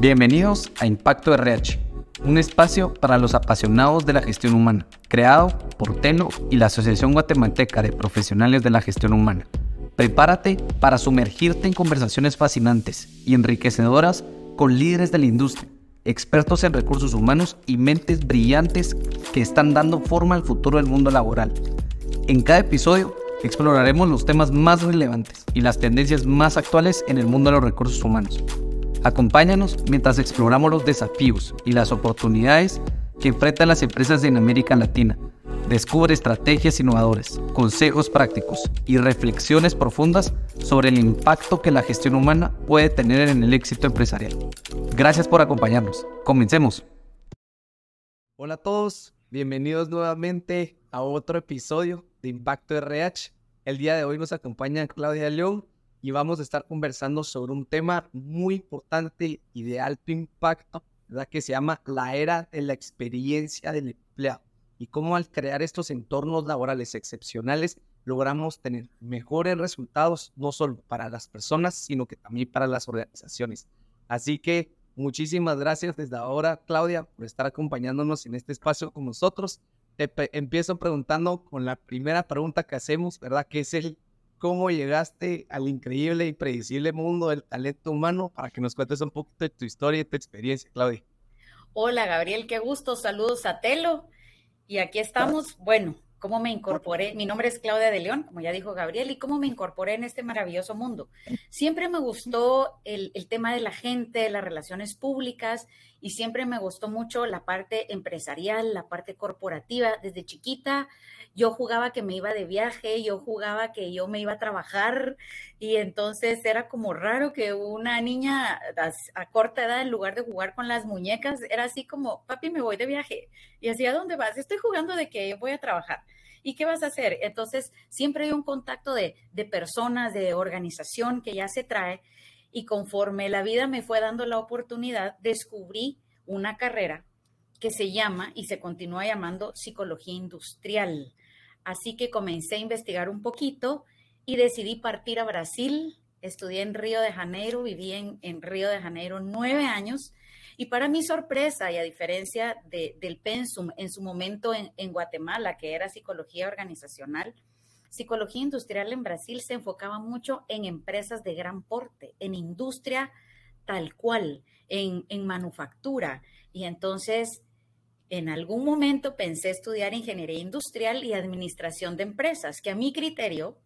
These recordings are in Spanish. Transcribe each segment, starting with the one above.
Bienvenidos a Impacto RH, un espacio para los apasionados de la gestión humana, creado por TENO y la Asociación Guatemalteca de Profesionales de la Gestión Humana. Prepárate para sumergirte en conversaciones fascinantes y enriquecedoras con líderes de la industria, expertos en recursos humanos y mentes brillantes que están dando forma al futuro del mundo laboral. En cada episodio exploraremos los temas más relevantes y las tendencias más actuales en el mundo de los recursos humanos. Acompáñanos mientras exploramos los desafíos y las oportunidades que enfrentan las empresas en América Latina. Descubre estrategias innovadoras, consejos prácticos y reflexiones profundas sobre el impacto que la gestión humana puede tener en el éxito empresarial. Gracias por acompañarnos. Comencemos. Hola a todos, bienvenidos nuevamente a otro episodio de Impacto RH. El día de hoy nos acompaña Claudia León y vamos a estar conversando sobre un tema muy importante y de alto impacto, ¿verdad? que se llama la era de la experiencia del empleado y cómo al crear estos entornos laborales excepcionales logramos tener mejores resultados, no solo para las personas, sino que también para las organizaciones. Así que muchísimas gracias desde ahora, Claudia, por estar acompañándonos en este espacio con nosotros empiezo preguntando con la primera pregunta que hacemos, ¿verdad? Que es el cómo llegaste al increíble y predecible mundo del talento humano para que nos cuentes un poquito de tu historia y tu experiencia, Claudia. Hola, Gabriel, qué gusto. Saludos a Telo. Y aquí estamos. Bueno, cómo me incorporé. Mi nombre es Claudia de León, como ya dijo Gabriel, y cómo me incorporé en este maravilloso mundo. Siempre me gustó el, el, tema de la gente, las relaciones públicas, y siempre me gustó mucho la parte empresarial, la parte corporativa. Desde chiquita yo jugaba que me iba de viaje, yo jugaba que yo me iba a trabajar, y entonces era como raro que una niña a, corta edad, en lugar de jugar con las muñecas, era así como, papi, me voy de viaje. Y así, ¿a dónde vas? Estoy jugando de que voy a trabajar. ¿Y qué vas a hacer? Entonces, siempre hay un contacto de, de personas, de organización que ya se trae. Y conforme la vida me fue dando la oportunidad, descubrí una carrera que se llama y se continúa llamando psicología industrial. Así que comencé a investigar un poquito y decidí partir a Brasil. Estudié en Río de Janeiro, viví en, en Río de Janeiro nueve años y para mi sorpresa, y a diferencia del pensum en su momento en, Guatemala, que era psicología organizacional, psicología industrial en Brasil se enfocaba mucho en empresas de gran porte, en industria tal cual, en, en manufactura. Y entonces, en algún momento pensé estudiar ingeniería industrial y administración de empresas, que a mi criterio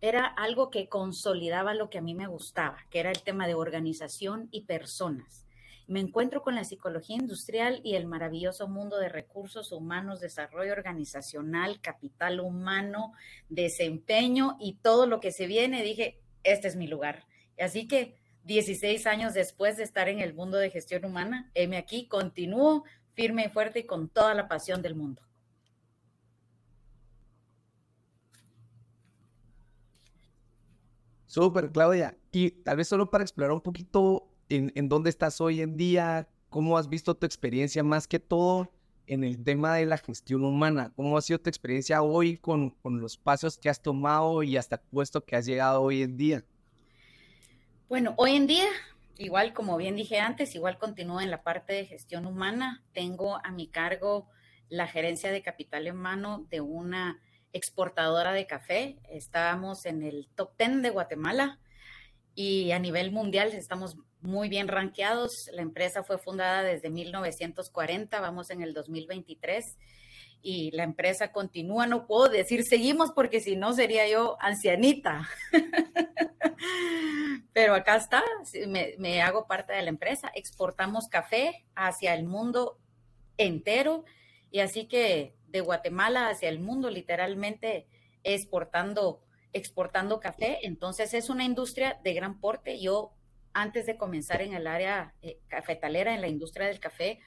era algo que consolidaba lo que a mí me gustaba, que era el tema de organización y personas me encuentro con la psicología industrial y el maravilloso mundo de recursos humanos, desarrollo organizacional, capital humano, desempeño y todo lo que se viene. Dije, este es mi lugar. Así que 16 años después de estar en el mundo de gestión humana, heme aquí, continúo firme y fuerte y con toda la pasión del mundo. Súper, Claudia. Y tal vez solo para explorar un poquito en, dónde estás hoy en día, cómo has visto tu experiencia más que todo en el tema de la gestión humana, cómo ha sido tu experiencia hoy con, con los pasos que has tomado y hasta puesto que has llegado hoy en día. Bueno, hoy en día, igual como bien dije antes, igual continúo en la parte de gestión humana. Tengo a mi cargo la gerencia de capital humano de una exportadora de café. Estábamos en el top 10 de Guatemala y a nivel mundial estamos muy bien rankeados. La empresa fue fundada desde 1940, vamos en el 2023 y la empresa continúa. No puedo decir seguimos porque si no sería yo ancianita. Pero acá está, me, me, hago parte de la empresa. Exportamos café hacia el mundo entero y así que de Guatemala hacia el mundo literalmente exportando exportando café. Entonces es una industria de gran porte. Yo antes de comenzar en el área eh, cafetalera, en la industria del café,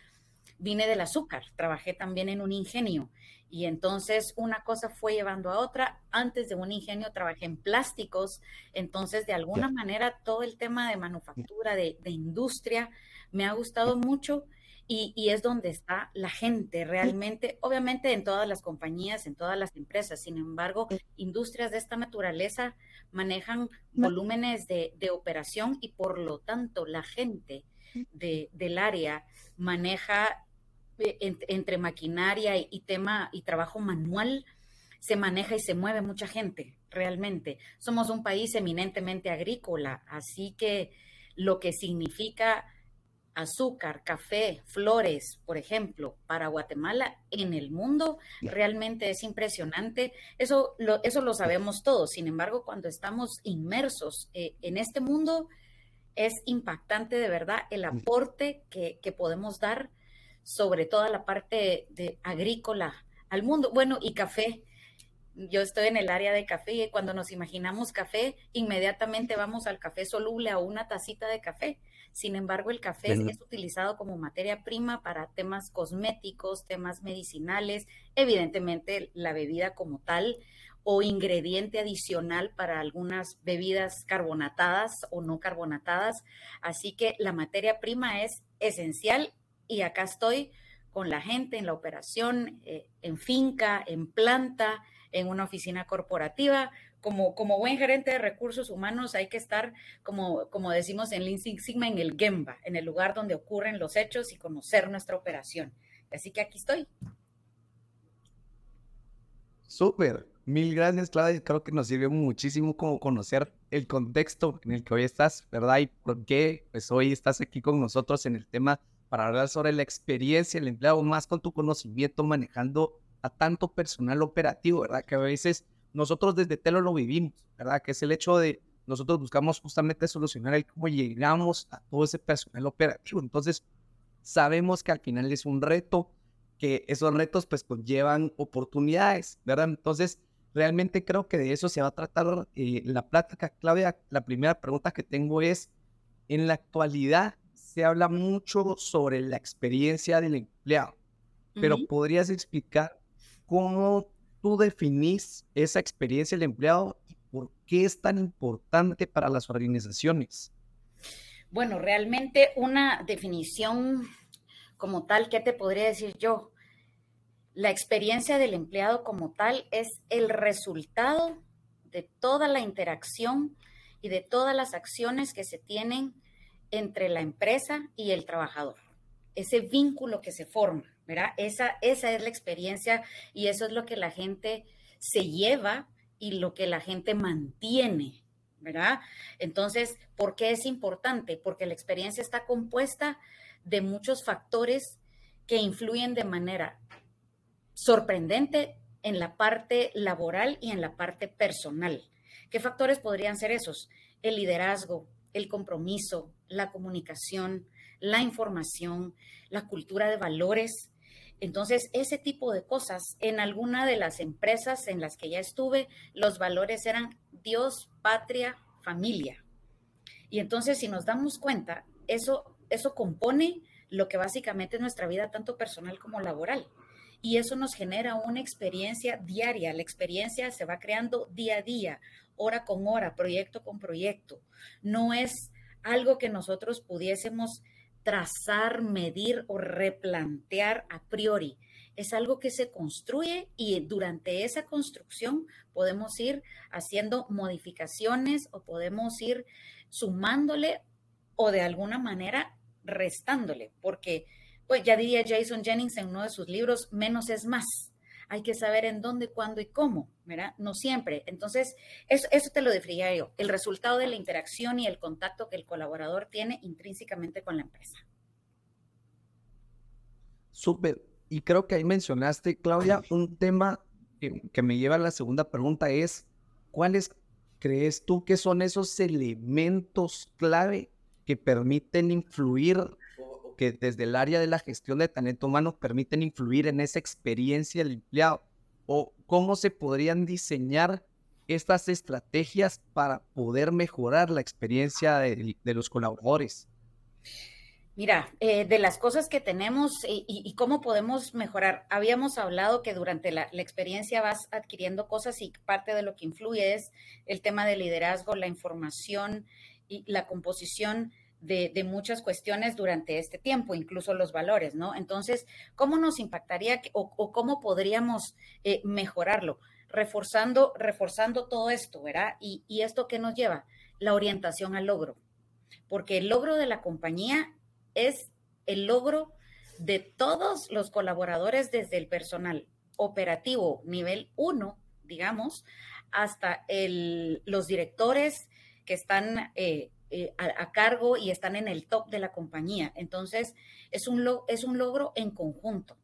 vine del azúcar, trabajé también en un ingenio y entonces una cosa fue llevando a otra. Antes de un ingenio trabajé en plásticos, entonces de alguna manera todo el tema de manufactura, de, de industria, me ha gustado mucho y, es donde está la gente realmente, obviamente en todas las compañías, en todas las empresas. Sin embargo, industrias de esta naturaleza manejan volúmenes de, operación y por lo tanto la gente del área maneja eh, entre maquinaria y, tema y trabajo manual, se maneja y se mueve mucha gente, realmente. Somos un país eminentemente agrícola, así que lo que significa azúcar, café, flores, por ejemplo, para Guatemala en el mundo, realmente es impresionante. Eso lo, eso lo sabemos todos. Sin embargo, cuando estamos inmersos eh, en este mundo, es impactante de verdad el aporte que, que podemos dar sobre toda la parte de agrícola al mundo. Bueno, y café. Yo estoy en el área de café y cuando nos imaginamos café, inmediatamente vamos al café soluble a una tacita de café. Sin embargo, el café es utilizado como materia prima para temas cosméticos, temas medicinales, evidentemente la bebida como tal o ingrediente adicional para algunas bebidas carbonatadas o no carbonatadas. Así que la materia prima es esencial y acá estoy con la gente en la operación, eh, en finca, en planta, en una oficina corporativa, como, como buen gerente de recursos humanos hay que estar, como, como decimos en Lean Six Sigma, en el Gemba, en el lugar donde ocurren los hechos y conocer nuestra operación. Así que aquí estoy. Súper. Mil gracias, Claudia. Creo que nos sirve muchísimo como conocer el contexto en el que hoy estás, ¿verdad? Y por qué pues hoy estás aquí con nosotros en el tema para hablar sobre la experiencia del empleado, más con tu conocimiento manejando a tanto personal operativo, ¿verdad? Que a veces nosotros desde Telo lo vivimos, ¿verdad? Que es el hecho de nosotros buscamos justamente solucionar el cómo llegamos a todo ese personal operativo. Entonces, sabemos que al final es un reto, que esos retos pues conllevan oportunidades, ¿verdad? Entonces, realmente creo que de eso se va a tratar eh, la plática. Claudia, la primera pregunta que tengo es, en la actualidad se habla mucho sobre la experiencia del empleado, pero ¿podrías explicar cómo tú definís esa experiencia del empleado y por qué es tan importante para las organizaciones? Bueno, realmente una definición como tal, ¿qué te podría decir yo? La experiencia del empleado como tal es el resultado de toda la interacción y de todas las acciones que se tienen entre la empresa y el trabajador. Ese vínculo que se forma. ¿Verdad? Esa, esa es la experiencia y eso es lo que la gente se lleva y lo que la gente mantiene, ¿verdad? Entonces, ¿por qué es importante? Porque la experiencia está compuesta de muchos factores que influyen de manera sorprendente en la parte laboral y en la parte personal. ¿Qué factores podrían ser esos? El liderazgo, el compromiso, la comunicación, la información, la cultura de valores, entonces, ese tipo de cosas, en alguna de las empresas en las que ya estuve, los valores eran Dios, patria, familia. Y entonces, si nos damos cuenta, eso, eso compone lo que básicamente es nuestra vida, tanto personal como laboral. Y eso nos genera una experiencia diaria. La experiencia se va creando día a día, hora con hora, proyecto con proyecto. No es algo que nosotros pudiésemos trazar, medir o replantear a priori. Es algo que se construye y durante esa construcción podemos ir haciendo modificaciones o podemos ir sumándole o de alguna manera restándole, porque pues ya diría Jason Jennings en uno de sus libros, menos es más hay que saber en dónde, cuándo y cómo, ¿verdad? No siempre. Entonces, eso, eso te lo definiría yo, el resultado de la interacción y el contacto que el colaborador tiene intrínsecamente con la empresa. Súper. Y creo que ahí mencionaste, Claudia, un tema que, que me lleva a la segunda pregunta es, ¿cuáles crees tú que son esos elementos clave que permiten influir que desde el área de la gestión de talento humano permiten influir en esa experiencia del empleado? ¿O cómo se podrían diseñar estas estrategias para poder mejorar la experiencia de, los colaboradores? Mira, eh, de las cosas que tenemos y, cómo podemos mejorar, habíamos hablado que durante la, la, experiencia vas adquiriendo cosas y parte de lo que influye es el tema del liderazgo, la información y la composición de, muchas cuestiones durante este tiempo, incluso los valores, ¿no? Entonces, ¿cómo nos impactaría o, cómo podríamos eh, mejorarlo? Reforzando, reforzando todo esto, ¿verdad? Y, y esto qué nos lleva? La orientación al logro. Porque el logro de la compañía es el logro de todos los colaboradores desde el personal operativo nivel 1, digamos, hasta el, los directores que están eh, eh, a, cargo y están en el top de la compañía. Entonces, es un, es un logro en conjunto.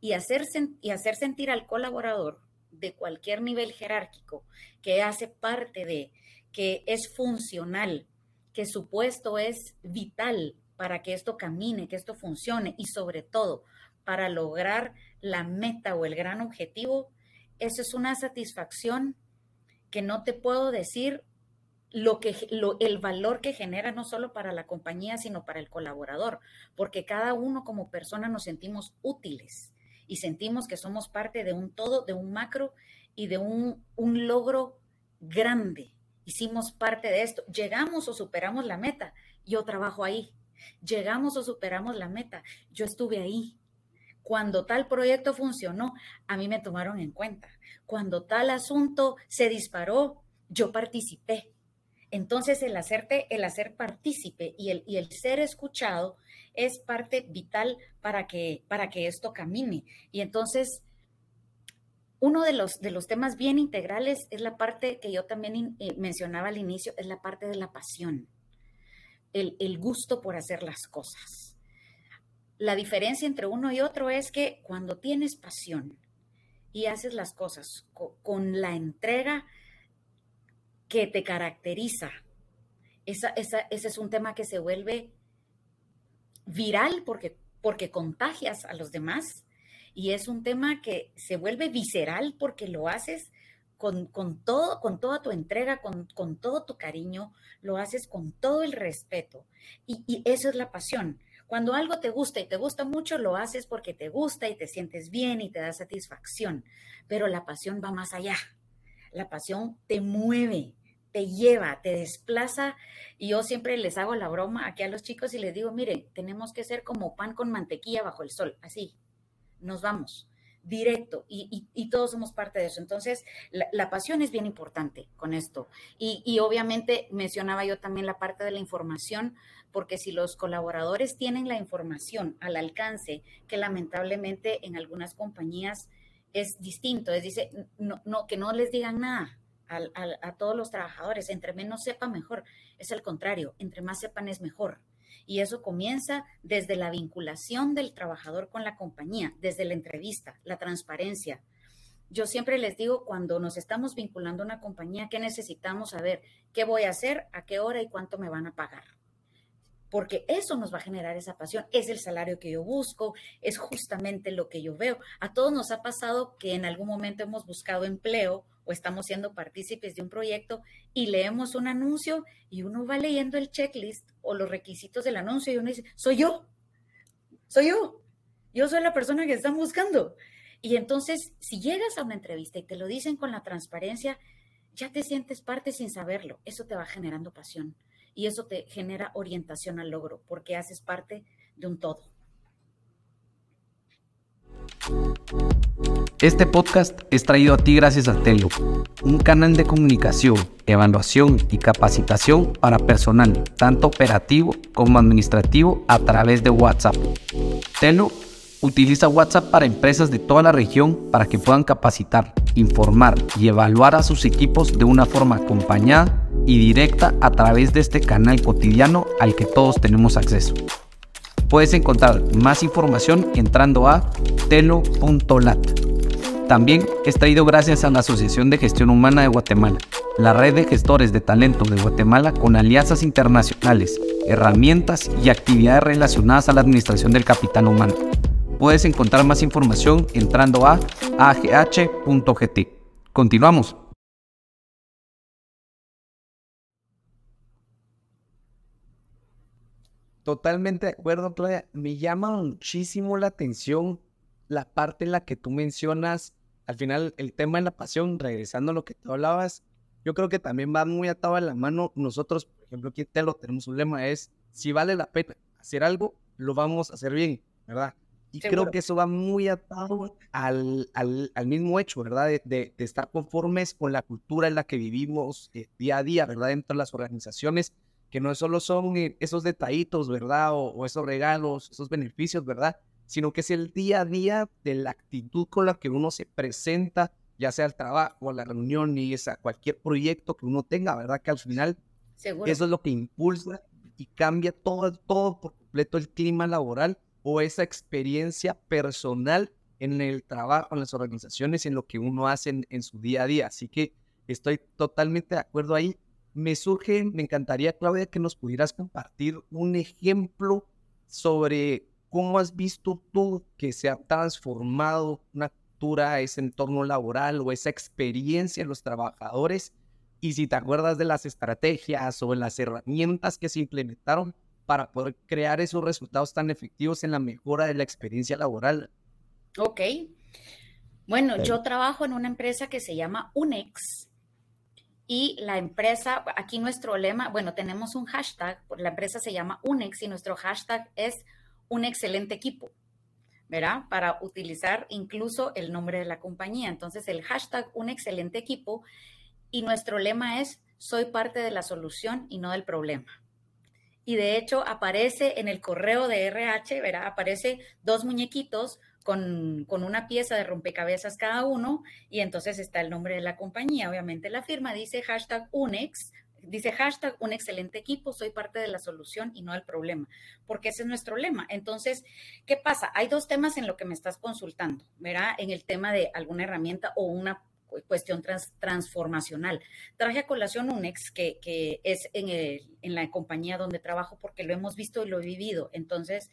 Y hacer, y hacer sentir al colaborador de cualquier nivel jerárquico que hace parte de, que es funcional, que su puesto es vital para que esto camine, que esto funcione y sobre todo para lograr la meta o el gran objetivo, eso es una satisfacción que no te puedo decir lo que el valor que genera no solo para la compañía, sino para el colaborador, porque cada uno como persona nos sentimos útiles y sentimos que somos parte de un todo, de un macro y de un, un logro grande. Hicimos parte de esto. Llegamos o superamos la meta. Yo trabajo ahí. Llegamos o superamos la meta. Yo estuve ahí. Cuando tal proyecto funcionó, a mí me tomaron en cuenta. Cuando tal asunto se disparó, yo participé. Entonces el hacerte, el hacer partícipe y el, y el ser escuchado es parte vital para que, para que esto camine. Y entonces, uno de los, de los temas bien integrales es la parte que yo también eh, mencionaba al inicio, es la parte de la pasión, el, el gusto por hacer las cosas la diferencia entre uno y otro es que cuando tienes pasión y haces las cosas con, la entrega que te caracteriza, esa, ese es un tema que se vuelve viral porque, porque contagias a los demás y es un tema que se vuelve visceral porque lo haces con, todo, con toda tu entrega, con, todo tu cariño, lo haces con todo el respeto. Y, y, eso es la pasión. Cuando algo te gusta y te gusta mucho, lo haces porque te gusta y te sientes bien y te da satisfacción. Pero la pasión va más allá. La pasión te mueve, te lleva, te desplaza. Y yo siempre les hago la broma aquí a los chicos y les digo, miren, tenemos que ser como pan con mantequilla bajo el sol, así. Nos vamos directo y, todos somos parte de eso. Entonces, la, pasión es bien importante con esto. Y, y, obviamente mencionaba yo también la parte de la información, porque si los colaboradores tienen la información al alcance, que lamentablemente en algunas compañías es distinto, es dice, no, no, que no les digan nada. A, todos los trabajadores, entre menos sepa mejor, es el contrario, entre más sepan es mejor. Y eso comienza desde la vinculación del trabajador con la compañía, desde la entrevista, la transparencia. Yo siempre les digo, cuando nos estamos vinculando a una compañía, ¿qué necesitamos saber? ¿Qué voy a hacer? ¿A qué hora y cuánto me van a pagar? Porque eso nos va a generar esa pasión, es el salario que yo busco, es justamente lo que yo veo. A todos nos ha pasado que en algún momento hemos buscado empleo o estamos siendo partícipes de un proyecto y leemos un anuncio y uno va leyendo el checklist o los requisitos del anuncio y uno dice, soy yo, soy yo, yo soy la persona que están buscando. Y entonces, si llegas a una entrevista y te lo dicen con la transparencia, ya te sientes parte sin saberlo. Eso te va generando pasión y eso te genera orientación al logro porque haces parte de un todo. Este podcast es traído a ti gracias a Telo, un canal de comunicación, evaluación y capacitación para personal, tanto operativo como administrativo, a través de WhatsApp. Telo utiliza WhatsApp para empresas de toda la región para que puedan capacitar, informar y evaluar a sus equipos de una forma acompañada y directa a través de este canal cotidiano al que todos tenemos acceso. Puedes encontrar más información entrando a telo.lat. También es traído gracias a la Asociación de Gestión Humana de Guatemala, la red de gestores de talento de Guatemala con alianzas internacionales, herramientas y actividades relacionadas a la administración del capital humano. Puedes encontrar más información entrando a agh.gt. Continuamos. Totalmente de acuerdo, Claudia. Me llama muchísimo la atención la parte en la que tú mencionas, al final, el tema de la pasión, regresando a lo que tú hablabas, yo creo que también va muy atado a la mano. Nosotros, por ejemplo, aquí en Telo tenemos un lema, es, si vale la pena hacer algo, lo vamos a hacer bien, ¿verdad? Y creo que eso va muy atado al, al, al mismo hecho, ¿verdad? De, de, estar conformes con la cultura en la que vivimos eh, día a día, ¿verdad? Dentro de las organizaciones que no solo son eh, esos detallitos, ¿verdad? O, esos regalos, esos beneficios, ¿verdad? Sino que es el día a día de la actitud con la que uno se presenta, ya sea al trabajo, a la reunión y a cualquier proyecto que uno tenga, ¿verdad? Que al final eso es lo que impulsa y cambia todo, todo por completo el clima laboral o esa experiencia personal en el trabajo, en las organizaciones, en lo que uno hace en su día a día. Así que estoy totalmente de acuerdo ahí me surge, me encantaría, Claudia, que nos pudieras compartir un ejemplo sobre cómo has visto tú que se ha transformado una cultura, ese entorno laboral o esa experiencia en los trabajadores y si te acuerdas de las estrategias o las herramientas que se implementaron para poder crear esos resultados tan efectivos en la mejora de la experiencia laboral. Ok. Bueno, yo trabajo en una empresa que se llama UNEX, y la empresa, aquí nuestro lema, bueno, tenemos un hashtag, la empresa se llama UNEX y nuestro hashtag es un excelente equipo, ¿verdad? Para utilizar incluso el nombre de la compañía. Entonces, el hashtag un excelente equipo y nuestro lema es soy parte de la solución y no del problema. Y de hecho aparece en el correo de RH, ¿verdad? Aparece dos muñequitos con, una pieza de rompecabezas cada uno y entonces está el nombre de la compañía. Obviamente la firma dice hashtag UNEX, dice hashtag un excelente equipo, soy parte de la solución y no el problema, porque ese es nuestro lema. Entonces, ¿qué pasa? Hay dos temas en lo que me estás consultando, ¿verdad? En el tema de alguna herramienta o una cuestión transformacional. Traje a colación UNEX, que, que es en, en la compañía donde trabajo, porque lo hemos visto y lo he vivido. Entonces,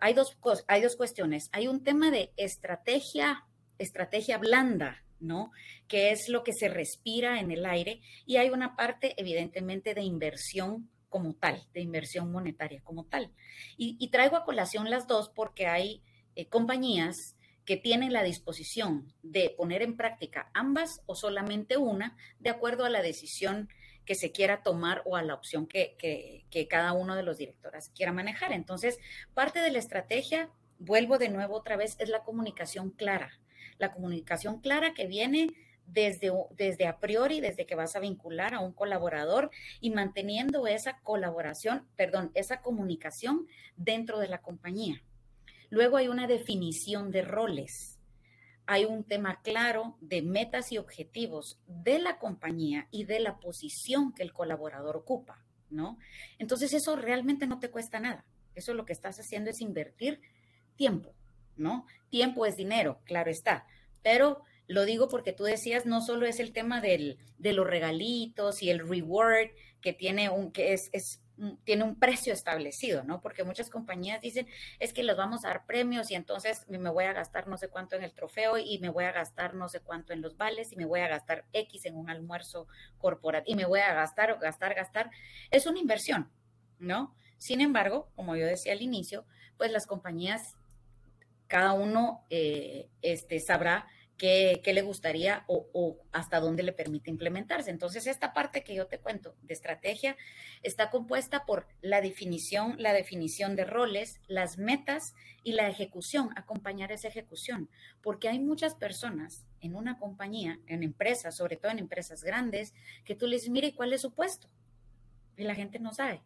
hay, dos, hay dos cuestiones. Hay un tema de estrategia, estrategia blanda, ¿no? Que es lo que se respira en el aire. Y hay una parte, evidentemente, de inversión como tal, de inversión monetaria como tal. Y, traigo a colación las dos porque hay eh, compañías que tienen la disposición de poner en práctica ambas o solamente una, de acuerdo a la decisión que se quiera tomar o a la opción que, cada uno de los directores quiera manejar. Entonces, parte de la estrategia, vuelvo de nuevo otra vez, es la comunicación clara. La comunicación clara que viene desde, desde a priori, desde que vas a vincular a un colaborador y manteniendo esa colaboración, perdón, esa comunicación dentro de la compañía. Luego hay una definición de roles hay un tema claro de metas y objetivos de la compañía y de la posición que el colaborador ocupa, ¿no? Entonces eso realmente no te cuesta nada. Eso lo que estás haciendo es invertir tiempo, ¿no? Tiempo es dinero, claro está, pero lo digo porque tú decías, no solo es el tema del, de los regalitos y el reward que tiene un, que es, es tiene un precio establecido, ¿no? Porque muchas compañías dicen, es que les vamos a dar premios y entonces me voy a gastar no sé cuánto en el trofeo y me voy a gastar no sé cuánto en los vales y me voy a gastar X en un almuerzo corporativo y me voy a gastar o gastar, gastar. Es una inversión, ¿no? Sin embargo, como yo decía al inicio, pues las compañías, cada uno eh, este, sabrá qué, le gustaría o, hasta dónde le permite implementarse. Entonces, esta parte que yo te cuento de estrategia está compuesta por la definición, la definición de roles, las metas y la ejecución, acompañar esa ejecución, porque hay muchas personas en una compañía, en empresas, sobre todo en empresas grandes, que tú les mire, ¿cuál es su puesto? Y la gente no sabe.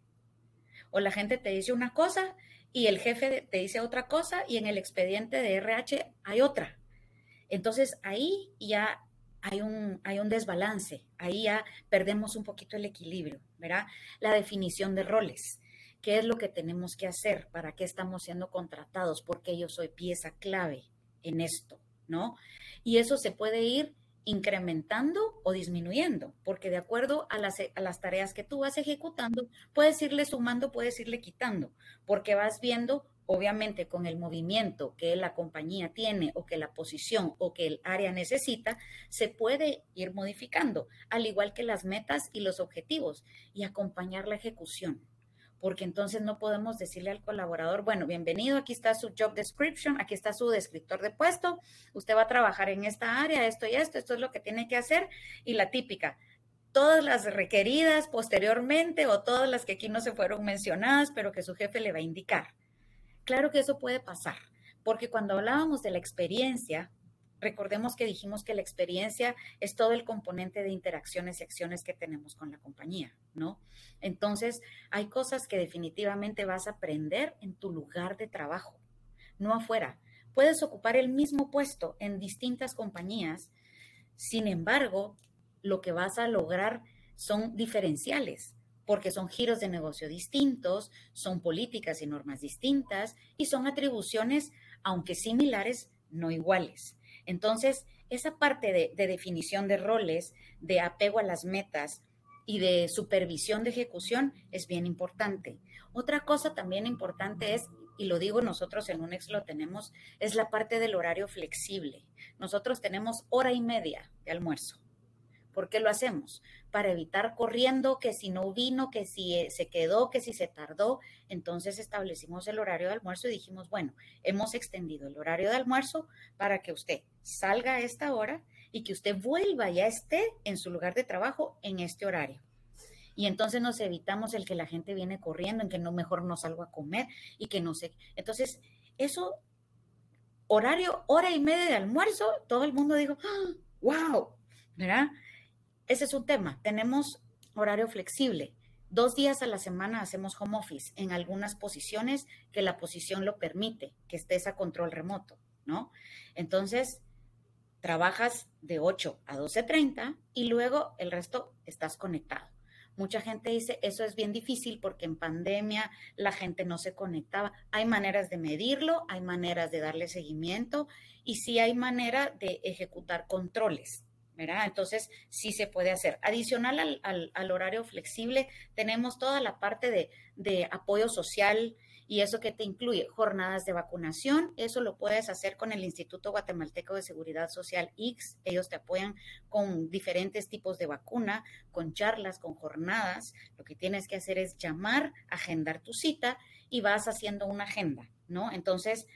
O la gente te dice una cosa y el jefe te dice otra cosa y en el expediente de RH hay otra. Entonces ahí ya hay un, hay un desbalance, ahí ya perdemos un poquito el equilibrio, ¿verdad? La definición de roles. ¿Qué es lo que tenemos que hacer? ¿Para qué estamos siendo contratados? Porque yo soy pieza clave en esto, ¿no? Y eso se puede ir incrementando o disminuyendo, porque de acuerdo a las, a las, tareas que tú vas ejecutando, puedes irle sumando, puedes irle quitando, porque vas viendo obviamente con el movimiento que la compañía tiene o que la posición o que el área necesita, se puede ir modificando, al igual que las metas y los objetivos y acompañar la ejecución. Porque entonces no podemos decirle al colaborador, bueno, bienvenido, aquí está su job description, aquí está su descriptor de puesto, usted va a trabajar en esta área, esto y esto, esto es lo que tiene que hacer. Y la típica, todas las requeridas posteriormente o todas las que aquí no se fueron mencionadas, pero que su jefe le va a indicar Claro que eso puede pasar, porque cuando hablábamos de la experiencia, recordemos que dijimos que la experiencia es todo el componente de interacciones y acciones que tenemos con la compañía, ¿no? Entonces, hay cosas que definitivamente vas a aprender en tu lugar de trabajo, no afuera. Puedes ocupar el mismo puesto en distintas compañías, sin embargo, lo que vas a lograr son diferenciales porque son giros de negocio distintos, son políticas y normas distintas y son atribuciones, aunque similares, no iguales. Entonces, esa parte de, definición de roles, de apego a las metas y de supervisión de ejecución es bien importante. Otra cosa también importante es, y lo digo nosotros en UNEX lo tenemos, es la parte del horario flexible. Nosotros tenemos hora y media de almuerzo. ¿Por qué lo hacemos? Para evitar corriendo que si no vino, que si eh, se quedó, que si se tardó. Entonces establecimos el horario de almuerzo y dijimos, bueno, hemos extendido el horario de almuerzo para que usted salga a esta hora y que usted vuelva ya esté en su lugar de trabajo en este horario. Y entonces nos evitamos el que la gente viene corriendo, en que no mejor no salgo a comer y que no sé. Entonces, eso, horario, hora y media de almuerzo, todo el mundo dijo, wow, ¡Ah! ¿verdad? Ese es un tema. Tenemos horario flexible. Dos días a la semana hacemos home office en algunas posiciones que la posición lo permite, que estés a control remoto, ¿no? Entonces, trabajas de 8 a 12.30 y luego el resto estás conectado. Mucha gente dice, eso es bien difícil porque en pandemia la gente no se conectaba. Hay maneras de medirlo, hay maneras de darle seguimiento y sí hay manera de ejecutar controles. Entonces, sí se puede hacer. Adicional al, horario flexible, tenemos toda la parte de, de, apoyo social y eso que te incluye jornadas de vacunación. Eso lo puedes hacer con el Instituto Guatemalteco de Seguridad Social X. Ellos te apoyan con diferentes tipos de vacuna, con charlas, con jornadas. Lo que tienes que hacer es llamar, agendar tu cita y vas haciendo una agenda, ¿no? Entonces,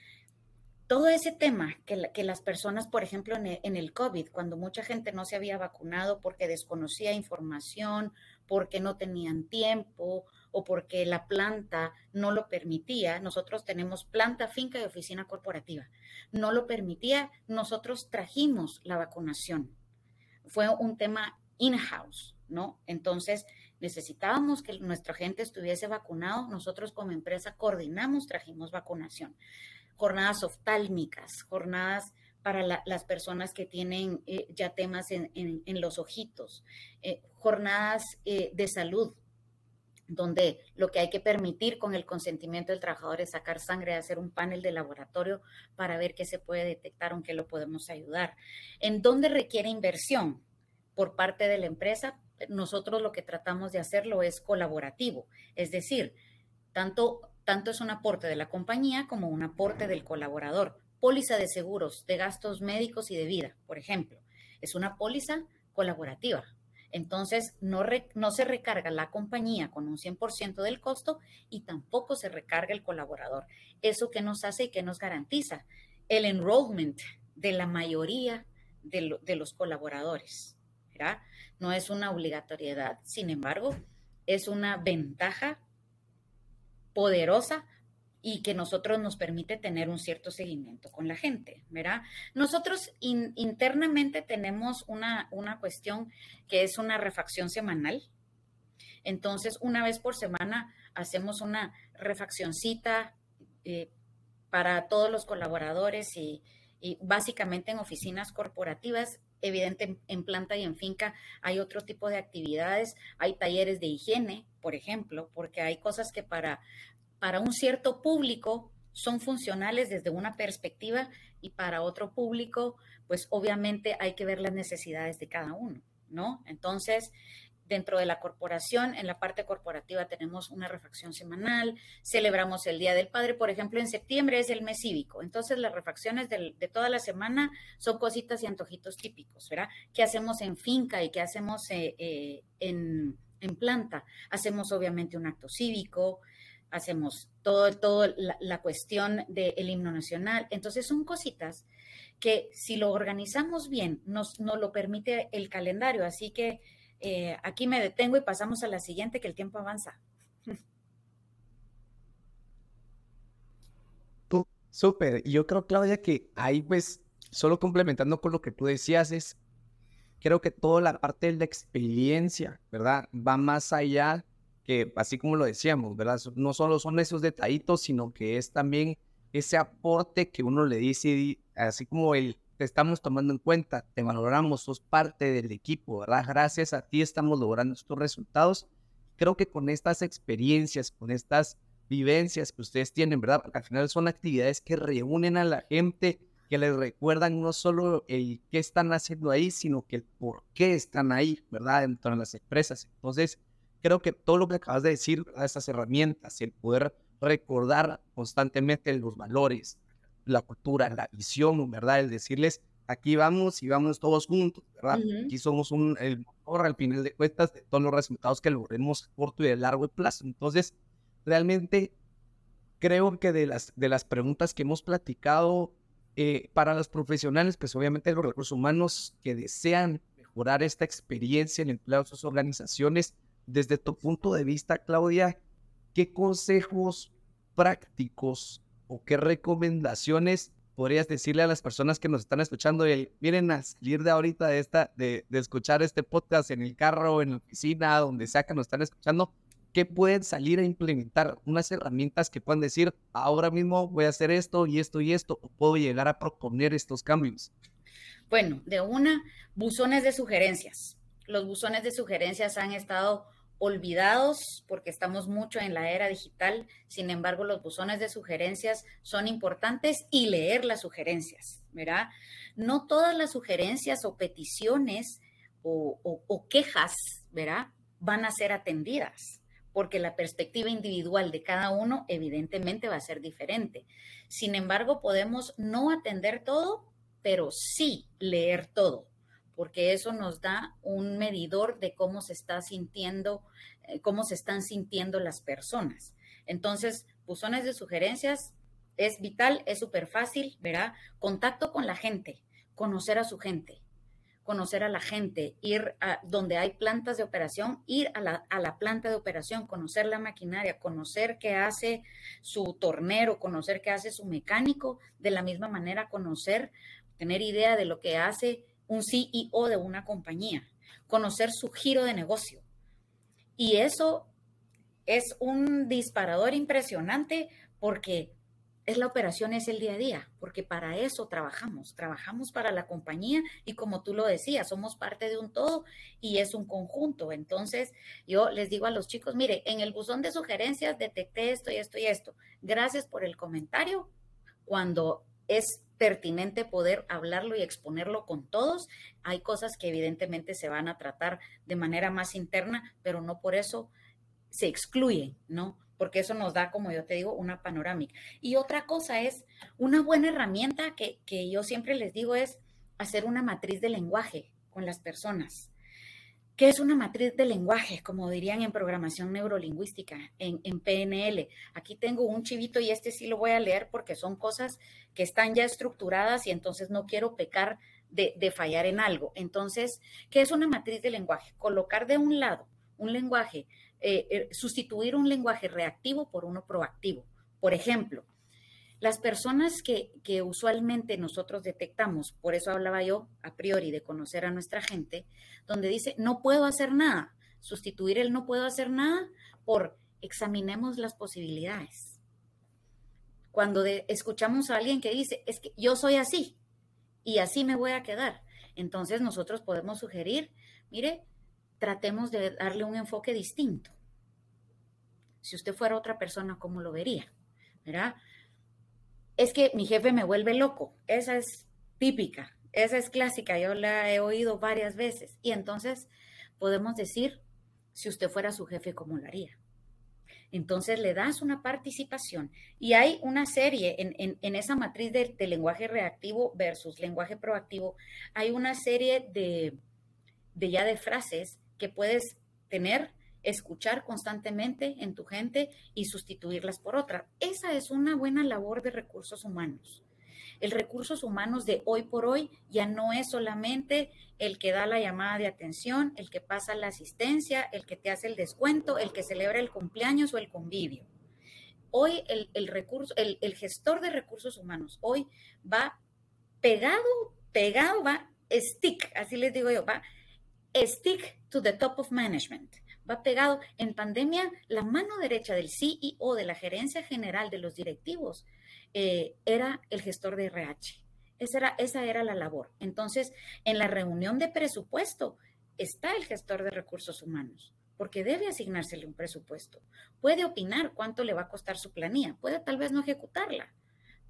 todo ese tema que, las personas, por ejemplo, en el, COVID, cuando mucha gente no se había vacunado porque desconocía información, porque no tenían tiempo o porque la planta no lo permitía, nosotros tenemos planta, finca y oficina corporativa, no lo permitía, nosotros trajimos la vacunación. Fue un tema in-house, ¿no? Entonces necesitábamos que nuestra gente estuviese vacunado, nosotros como empresa coordinamos, trajimos vacunación jornadas oftálmicas, jornadas para las personas que tienen eh, ya temas en, los ojitos, eh, jornadas eh, de salud, donde lo que hay que permitir con el consentimiento del trabajador es sacar sangre, hacer un panel de laboratorio para ver qué se puede detectar qué lo podemos ayudar. ¿En dónde requiere inversión por parte de la empresa? Nosotros lo que tratamos de hacerlo es colaborativo, es decir, tanto tanto es un aporte de la compañía como un aporte del colaborador. Póliza de seguros, de gastos médicos y de vida, por ejemplo. Es una póliza colaborativa. Entonces, no, no se recarga la compañía con un 100% del costo y tampoco se recarga el colaborador. ¿Eso que nos hace y que nos garantiza? El enrollment de la mayoría de, los colaboradores. No es una obligatoriedad, sin embargo, es una ventaja poderosa y que nosotros nos permite tener un cierto seguimiento con la gente, ¿verdad? Nosotros internamente tenemos una, una cuestión que es una refacción semanal. Entonces, una vez por semana hacemos una refaccioncita eh, para todos los colaboradores y, y básicamente en oficinas corporativas evidente en planta y en finca hay otro tipo de actividades, hay talleres de higiene, por ejemplo, porque hay cosas que para, para un cierto público son funcionales desde una perspectiva y para otro público, pues obviamente hay que ver las necesidades de cada uno, ¿no? Entonces, dentro de la corporación, en la parte corporativa tenemos una refacción semanal, celebramos el Día del Padre, por ejemplo, en septiembre es el mes cívico, entonces las refacciones de, toda la semana son cositas y antojitos típicos, ¿verdad? ¿Qué hacemos en finca y qué hacemos eh, eh, en, planta? Hacemos obviamente un acto cívico, hacemos todo, todo la, cuestión del himno nacional, entonces son cositas que si lo organizamos bien, nos, nos lo permite el calendario, así que eh, aquí me detengo y pasamos a la siguiente, que el tiempo avanza. Súper. Yo creo, Claudia, que ahí pues solo complementando con lo que tú decías, es, creo que toda la parte de la experiencia, ¿verdad? Va más allá que, así como lo decíamos, ¿verdad? No solo son esos detallitos, sino que es también ese aporte que uno le dice, así como el te estamos tomando en cuenta, te valoramos, sos parte del equipo, ¿verdad? Gracias a ti estamos logrando estos resultados. Creo que con estas experiencias, con estas vivencias que ustedes tienen, ¿verdad? Porque al final son actividades que reúnen a la gente, que les recuerdan no solo el qué están haciendo ahí, sino que el por qué están ahí, ¿verdad? Dentro de las empresas. Entonces, creo que todo lo que acabas de decir, ¿verdad? Esas herramientas, el poder recordar constantemente los valores, la cultura, la visión, ¿verdad? El decirles, aquí vamos y vamos todos juntos, ¿verdad? Aquí somos un, el motor al final de cuentas de todos los resultados que logremos a corto y de largo plazo. Entonces, realmente creo que de las, de las preguntas que hemos platicado, eh, para los profesionales, pues obviamente los recursos humanos que desean mejorar esta experiencia en el de sus organizaciones, desde tu punto de vista, Claudia, ¿qué consejos prácticos o qué recomendaciones podrías decirle a las personas que nos están escuchando y miren a salir de ahorita de esta, de, de escuchar este podcast en el carro, en la oficina, donde sea que nos están escuchando, que pueden salir a implementar unas herramientas que puedan decir, ahora mismo voy a hacer esto y esto y esto, o puedo llegar a proponer estos cambios? Bueno, de una, buzones de sugerencias. Los buzones de sugerencias han estado olvidados porque estamos mucho en la era digital. Sin embargo, los buzones de sugerencias son importantes y leer las sugerencias, ¿verdad? No todas las sugerencias o peticiones o, quejas, ¿verdad? Van a ser atendidas porque la perspectiva individual de cada uno evidentemente va a ser diferente. Sin embargo, podemos no atender todo, pero sí leer todo porque eso nos da un medidor de cómo se está sintiendo, eh, cómo se están sintiendo las personas. Entonces, buzones de sugerencias es vital, es súper fácil, ¿verdad? Contacto con la gente, conocer a su gente, conocer a la gente, ir a donde hay plantas de operación, ir a la, a la, planta de operación, conocer la maquinaria, conocer qué hace su tornero, conocer qué hace su mecánico, de la misma manera conocer, tener idea de lo que hace un CEO de una compañía, conocer su giro de negocio. Y eso es un disparador impresionante porque es la operación, es el día a día, porque para eso trabajamos, trabajamos para la compañía y como tú lo decías, somos parte de un todo y es un conjunto. Entonces, yo les digo a los chicos, mire, en el buzón de sugerencias detecté esto y esto y esto. Gracias por el comentario. Cuando es pertinente poder hablarlo y exponerlo con todos. Hay cosas que evidentemente se van a tratar de manera más interna, pero no por eso se excluyen, ¿no? Porque eso nos da, como yo te digo, una panorámica. Y otra cosa es, una buena herramienta que, que yo siempre les digo es hacer una matriz de lenguaje con las personas. ¿Qué es una matriz de lenguaje? Como dirían en programación neurolingüística, en, PNL. Aquí tengo un chivito y este sí lo voy a leer porque son cosas que están ya estructuradas y entonces no quiero pecar de, fallar en algo. Entonces, ¿qué es una matriz de lenguaje? Colocar de un lado un lenguaje, eh, eh, sustituir un lenguaje reactivo por uno proactivo. Por ejemplo, las personas que, usualmente nosotros detectamos, por eso hablaba yo a priori de conocer a nuestra gente, donde dice, no puedo hacer nada, sustituir el no puedo hacer nada por examinemos las posibilidades. Cuando escuchamos a alguien que dice, es que yo soy así y así me voy a quedar, entonces nosotros podemos sugerir, mire, tratemos de darle un enfoque distinto. Si usted fuera otra persona, ¿cómo lo vería? ¿Verdad? es que mi jefe me vuelve loco. Esa es típica, esa es clásica, yo la he oído varias veces. Y entonces podemos decir, si usted fuera su jefe, ¿cómo lo haría? Entonces le das una participación y hay una serie en, esa matriz de, de, lenguaje reactivo versus lenguaje proactivo, hay una serie de, de ya de frases que puedes tener escuchar constantemente en tu gente y sustituirlas por otra. Esa es una buena labor de recursos humanos. El recursos humanos de hoy por hoy ya no es solamente el que da la llamada de atención, el que pasa la asistencia, el que te hace el descuento, el que celebra el cumpleaños o el convivio. Hoy el, recurso, el, el gestor de recursos humanos hoy va pegado, pegado va, stick, así les digo yo, va, stick to the top of management. Va pegado. En pandemia, la mano derecha del CEO, de la gerencia general de los directivos, eh, era el gestor de RH. Esa era, esa era la labor. Entonces, en la reunión de presupuesto está el gestor de recursos humanos porque debe asignársele un presupuesto. Puede opinar cuánto le va a costar su planilla, puede tal vez no ejecutarla,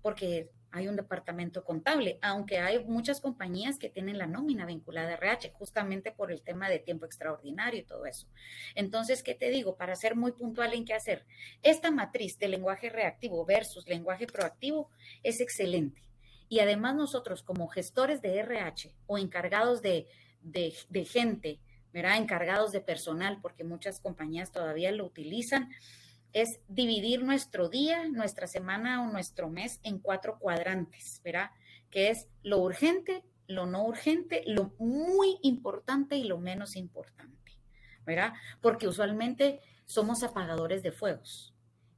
porque hay un departamento contable, aunque hay muchas compañías que tienen la nómina vinculada a RH, justamente por el tema de tiempo extraordinario y todo eso. Entonces, ¿qué te digo? Para ser muy puntual en qué hacer, esta matriz de lenguaje reactivo versus lenguaje proactivo es excelente. Y además nosotros como gestores de RH o encargados de, de, gente encargados de personal, porque muchas compañías todavía lo utilizan, es dividir nuestro día, nuestra semana o nuestro mes en cuatro cuadrantes, ¿verdad? Que es lo urgente, lo no urgente, lo muy importante y lo menos importante, ¿verdad? Porque usualmente somos apagadores de fuegos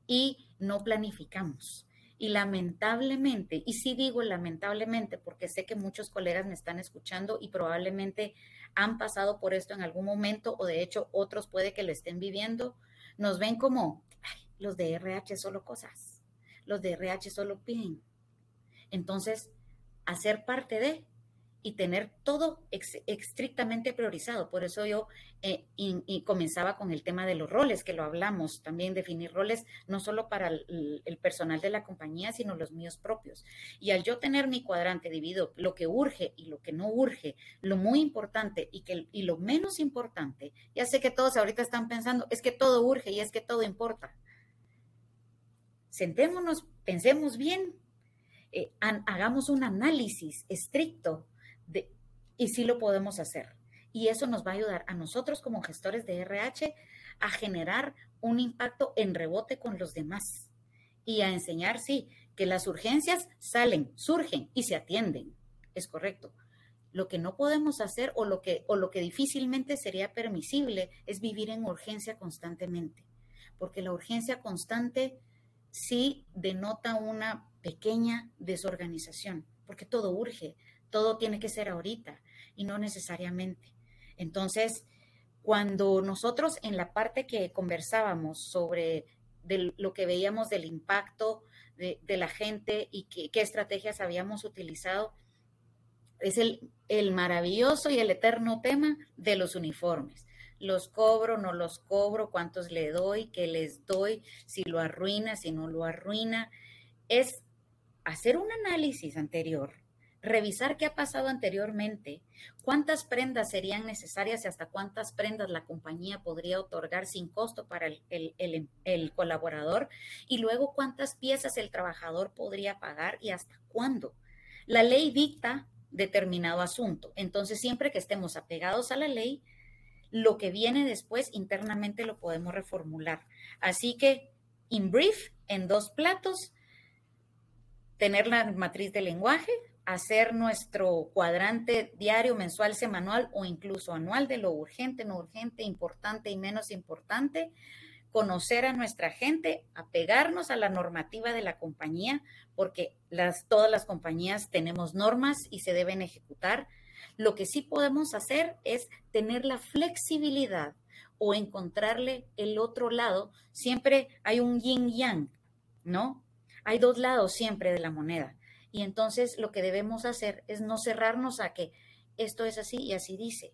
y no planificamos. Y lamentablemente, y sí digo lamentablemente porque sé que muchos colegas me están escuchando y probablemente han pasado por esto en algún momento o de hecho otros puede que lo estén viviendo, nos ven como los de RH solo cosas, los de RH solo piden. Entonces, hacer parte de y tener todo estrictamente priorizado. Por eso yo eh, y, comenzaba con el tema de los roles, que lo hablamos, también definir roles no solo para el, personal de la compañía, sino los míos propios. Y al yo tener mi cuadrante dividido, lo que urge y lo que no urge, lo muy importante y, que, y lo menos importante, ya sé que todos ahorita están pensando, es que todo urge y es que todo importa. Sentémonos, pensemos bien, eh, hagamos un análisis estricto y sí lo podemos hacer. Y eso nos va a ayudar a nosotros como gestores de RH a generar un impacto en rebote con los demás y a enseñar, sí, que las urgencias salen, surgen y se atienden. Es correcto. Lo que no podemos hacer o lo que, o lo que difícilmente sería permisible es vivir en urgencia constantemente, porque la urgencia constante sí denota una pequeña desorganización, porque todo urge, todo tiene que ser ahorita y no necesariamente. Entonces, cuando nosotros en la parte que conversábamos sobre lo que veíamos del impacto de, la gente y qué, estrategias habíamos utilizado, es el, el maravilloso y el eterno tema de los uniformes. Los cobro, no los cobro, cuántos le doy, qué les doy, si lo arruina, si no lo arruina. Es hacer un análisis anterior revisar qué ha pasado anteriormente, cuántas prendas serían necesarias y hasta cuántas prendas la compañía podría otorgar sin costo para el, colaborador y luego cuántas piezas el trabajador podría pagar y hasta cuándo. La ley dicta determinado asunto. Entonces, siempre que estemos apegados a la ley, lo que viene después internamente lo podemos reformular. Así que, in brief, en dos platos, tener la matriz de lenguaje, hacer nuestro cuadrante diario, mensual, semanal o incluso anual de lo urgente, no urgente, importante y menos importante, conocer a nuestra gente, apegarnos a la normativa de la compañía, porque las, todas las compañías tenemos normas y se deben ejecutar. Lo que sí podemos hacer es tener la flexibilidad o encontrarle el otro lado. Siempre hay un yin yang, ¿no? Hay dos lados siempre de la moneda. Y entonces lo que debemos hacer es no cerrarnos a que esto es así y así dice.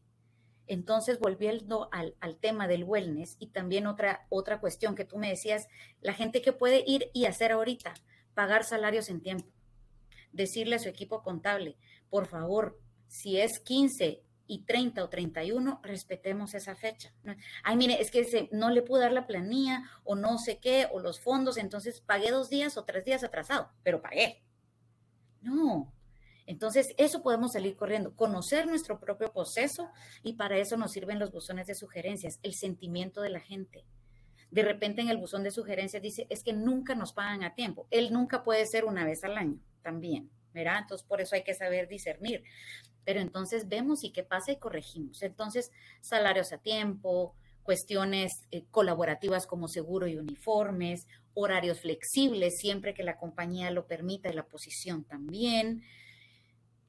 Entonces, volviendo al, al, tema del wellness y también otra, otra cuestión que tú me decías, la gente que puede ir y hacer ahorita, pagar salarios en tiempo, decirle a su equipo contable, por favor, si es 15 y 30 o 31, respetemos esa fecha. Ay, mire, es que no le pude dar la planilla o no sé qué, o los fondos, entonces pagué dos días o tres días atrasado, pero pagué. No. Entonces, eso podemos salir corriendo, conocer nuestro propio proceso y para eso nos sirven los buzones de sugerencias, el sentimiento de la gente. De repente en el buzón de sugerencias dice, es que nunca nos pagan a tiempo. Él nunca puede ser una vez al año también, ¿verdad? Entonces, por eso hay que saber discernir. Pero entonces vemos y qué pasa y corregimos. Entonces, salarios a tiempo, cuestiones eh, colaborativas como seguro y uniformes, horarios flexibles siempre que la compañía lo permita y la posición también.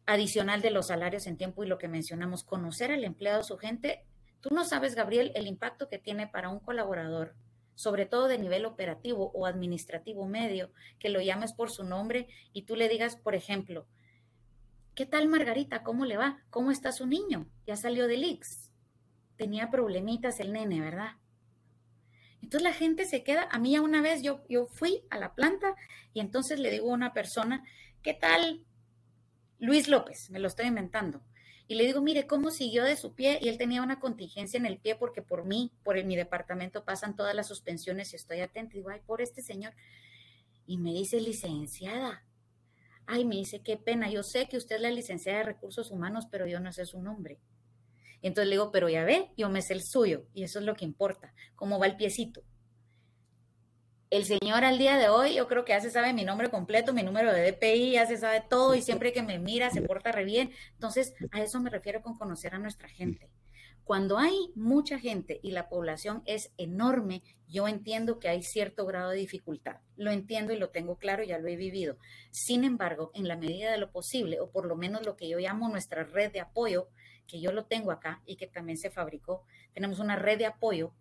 adicional de los salarios en tiempo y lo que mencionamos, conocer al empleado, su gente. Tú no sabes, Gabriel, el impacto que tiene para un colaborador, sobre todo de nivel operativo o administrativo medio, que lo llames por su nombre y tú le digas, por ejemplo, ¿qué tal Margarita? ¿Cómo le va? ¿Cómo está su niño? Ya salió del IX. Tenía problemitas el nene, ¿verdad? Entonces la gente se queda, a mí ya una vez yo, yo fui a la planta y entonces le digo a una persona, ¿qué tal Luis López? Me lo estoy inventando. Y le digo, mire, ¿cómo siguió de su pie? Y él tenía una contingencia en el pie porque por mí, por mi departamento pasan todas las suspensiones y estoy atenta. Y digo, ay, por este señor. Y me dice, licenciada. Ay, me dice, qué pena. Yo sé que usted es la licenciada de recursos humanos, pero yo no sé su nombre. Entonces le digo, pero ya ve, yo me sé el suyo y eso es lo que importa, cómo va el piecito. El señor al día de hoy, yo creo que ya se sabe mi nombre completo, mi número de DPI, ya se sabe todo y siempre que me mira se porta re bien. Entonces, a eso me refiero con conocer a nuestra gente. Cuando hay mucha gente y la población es enorme, yo entiendo que hay cierto grado de dificultad. Lo entiendo y lo tengo claro, ya lo he vivido. Sin embargo, en la medida de lo posible, o por lo menos lo que yo llamo nuestra red de apoyo, que yo lo tengo acá y que también se fabricó. Tenemos una red de apoyo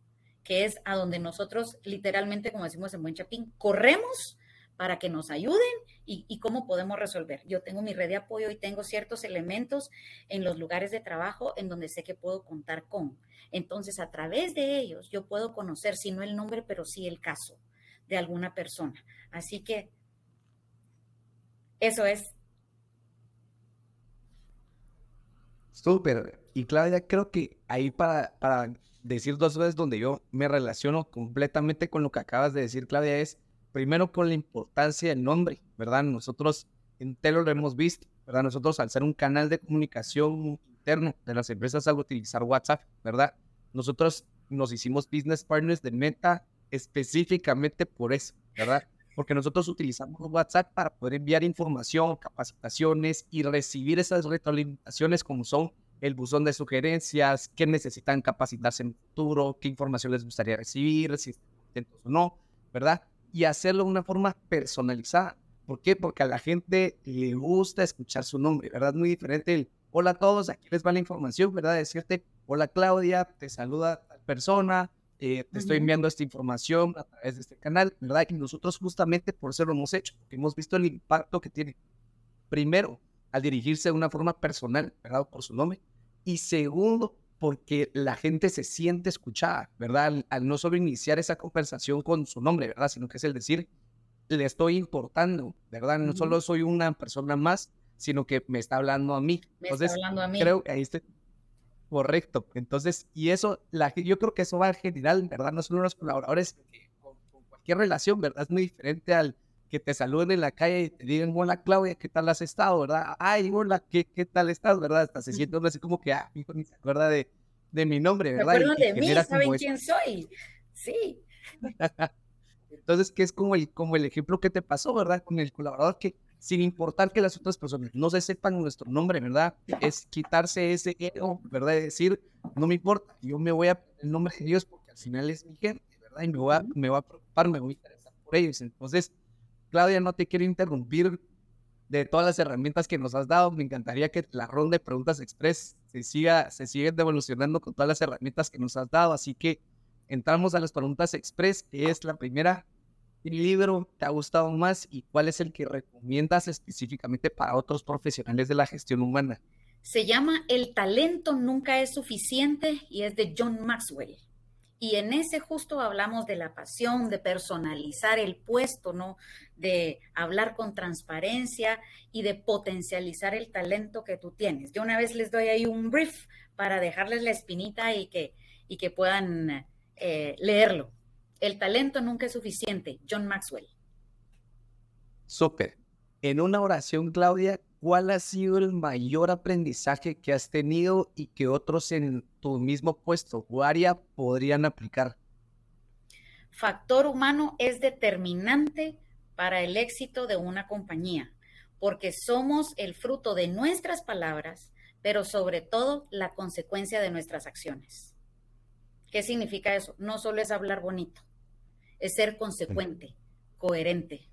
que es a donde nosotros literalmente, como decimos en Buen Chapín, corremos para que nos ayuden y, cómo podemos resolver. Yo tengo mi red de apoyo y tengo ciertos elementos en los lugares de trabajo en donde sé que puedo contar con. Entonces, a través de ellos, yo puedo conocer, si no el nombre, pero sí el caso de alguna persona. Así que eso es Súper. Y Claudia, creo que ahí para, para decir dos veces donde yo me relaciono completamente con lo que acabas de decir, Claudia, es primero con la importancia del nombre, ¿verdad? Nosotros en Telo lo hemos visto, ¿verdad? Nosotros al ser un canal de comunicación interno de las empresas al utilizar WhatsApp, ¿verdad? Nosotros nos hicimos business partners de Meta específicamente por eso, ¿verdad? Porque nosotros utilizamos WhatsApp para poder enviar información, capacitaciones y recibir esas retroalimentaciones como son el buzón de sugerencias, qué necesitan capacitarse en el futuro, qué información les gustaría recibir, si están contentos o no, ¿verdad? Y hacerlo de una forma personalizada. ¿Por qué? Porque a la gente le gusta escuchar su nombre, ¿verdad? Muy diferente el hola a todos, aquí les va la información, ¿verdad? Decirte, hola Claudia, te saluda tal persona, eh, te estoy enviando esta información a través de este canal, ¿verdad? Y nosotros justamente por eso lo hemos hecho, porque hemos visto el impacto que tiene. Primero, al dirigirse de una forma personal, ¿verdad? Por su nombre. Y segundo, porque la gente se siente escuchada, ¿verdad? Al, no solo iniciar esa conversación con su nombre, ¿verdad? Sino que es el decir, le estoy importando, ¿verdad? No solo soy una persona más, sino que me está hablando a mí. Me está hablando a mí. Creo que ahí estoy Correcto. Entonces, y eso, la, yo creo que eso va en general, ¿verdad? No solo los colaboradores, con, cualquier relación, ¿verdad? Es muy diferente al que te saluden en la calle y te digan, hola Claudia, ¿qué tal has estado, verdad? Ay, hola, ¿qué, qué tal estás, verdad? Hasta se siente uno así como que, ah, hijo, ni se acuerda de, de mi nombre, ¿verdad? Se acuerdan de mí, saben quién soy. Sí. Entonces, que es como el, como el ejemplo que te pasó, ¿verdad? Con el colaborador que sin importar que las otras personas no se sepan nuestro nombre, ¿verdad? Es quitarse ese ego, ¿verdad? De decir, no me importa, yo me voy a el nombre de Dios porque al final es mi gente, ¿verdad? Y me voy a, me voy a preocupar, me voy a interesar por ellos. Entonces, Claudia, no te quiero interrumpir de todas las herramientas que nos has dado. Me encantaría que la ronda de preguntas express se siga, se siga evolucionando con todas las herramientas que nos has dado. Así que entramos a las preguntas express, que es la primera ¿Qué libro te ha gustado más y cuál es el que recomiendas específicamente para otros profesionales de la gestión humana? Se llama El talento nunca es suficiente y es de John Maxwell. Y en ese justo hablamos de la pasión, de personalizar el puesto, ¿no? De hablar con transparencia y de potencializar el talento que tú tienes. Yo una vez les doy ahí un brief para dejarles la espinita y que, y que puedan eh, leerlo. El talento nunca es suficiente. John Maxwell. Súper. En una oración, Claudia, ¿cuál ha sido el mayor aprendizaje que has tenido y que otros en tu mismo puesto o área podrían aplicar? Factor humano es determinante para el éxito de una compañía, porque somos el fruto de nuestras palabras, pero sobre todo la consecuencia de nuestras acciones. ¿Qué significa eso? No solo es hablar bonito, es ser consecuente, coherente.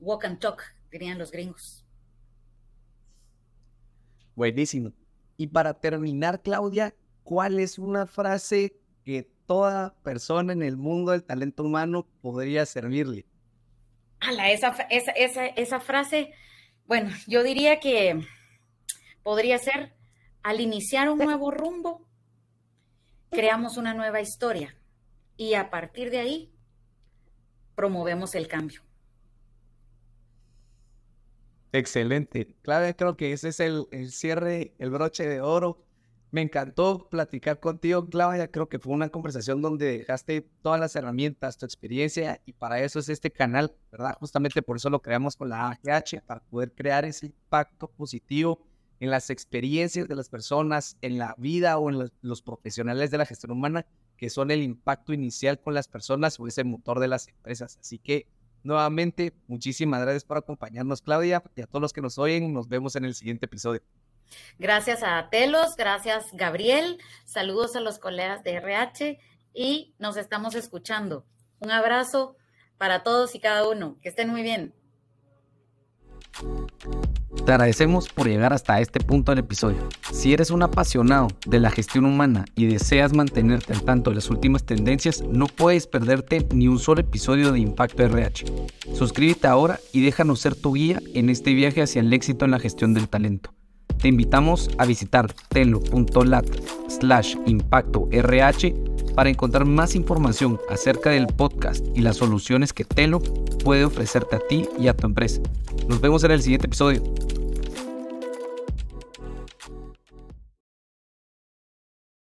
Walk and talk, dirían los gringos. Buenísimo. Y para terminar, Claudia, ¿cuál es una frase que toda persona en el mundo del talento humano podría servirle? Ala, esa, esa, esa, esa frase, bueno, yo diría que podría ser, al iniciar un nuevo rumbo, creamos una nueva historia y a partir de ahí promovemos el cambio. Excelente. Claudia, creo que ese es el, el, cierre, el broche de oro. Me encantó platicar contigo, Claudia. Creo que fue una conversación donde dejaste todas las herramientas, tu experiencia, y para eso es este canal, ¿verdad? Justamente por eso lo creamos con la AGH, para poder crear ese impacto positivo en las experiencias de las personas, en la vida o en los, los profesionales de la gestión humana, que son el impacto inicial con las personas o ese motor de las empresas. Así que Nuevamente, muchísimas gracias por acompañarnos, Claudia, y a todos los que nos oyen. Nos vemos en el siguiente episodio. Gracias a Telos, gracias Gabriel, saludos a los colegas de RH y nos estamos escuchando. Un abrazo para todos y cada uno. Que estén muy bien. Te agradecemos por llegar hasta este punto del episodio. Si eres un apasionado de la gestión humana y deseas mantenerte al tanto de las últimas tendencias, no puedes perderte ni un solo episodio de Impacto RH. Suscríbete ahora y déjanos ser tu guía en este viaje hacia el éxito en la gestión del talento. Te invitamos a visitar telo.lat slash impacto RH para encontrar más información acerca del podcast y las soluciones que Telo puede ofrecerte a ti y a tu empresa. Nos vemos en el siguiente episodio.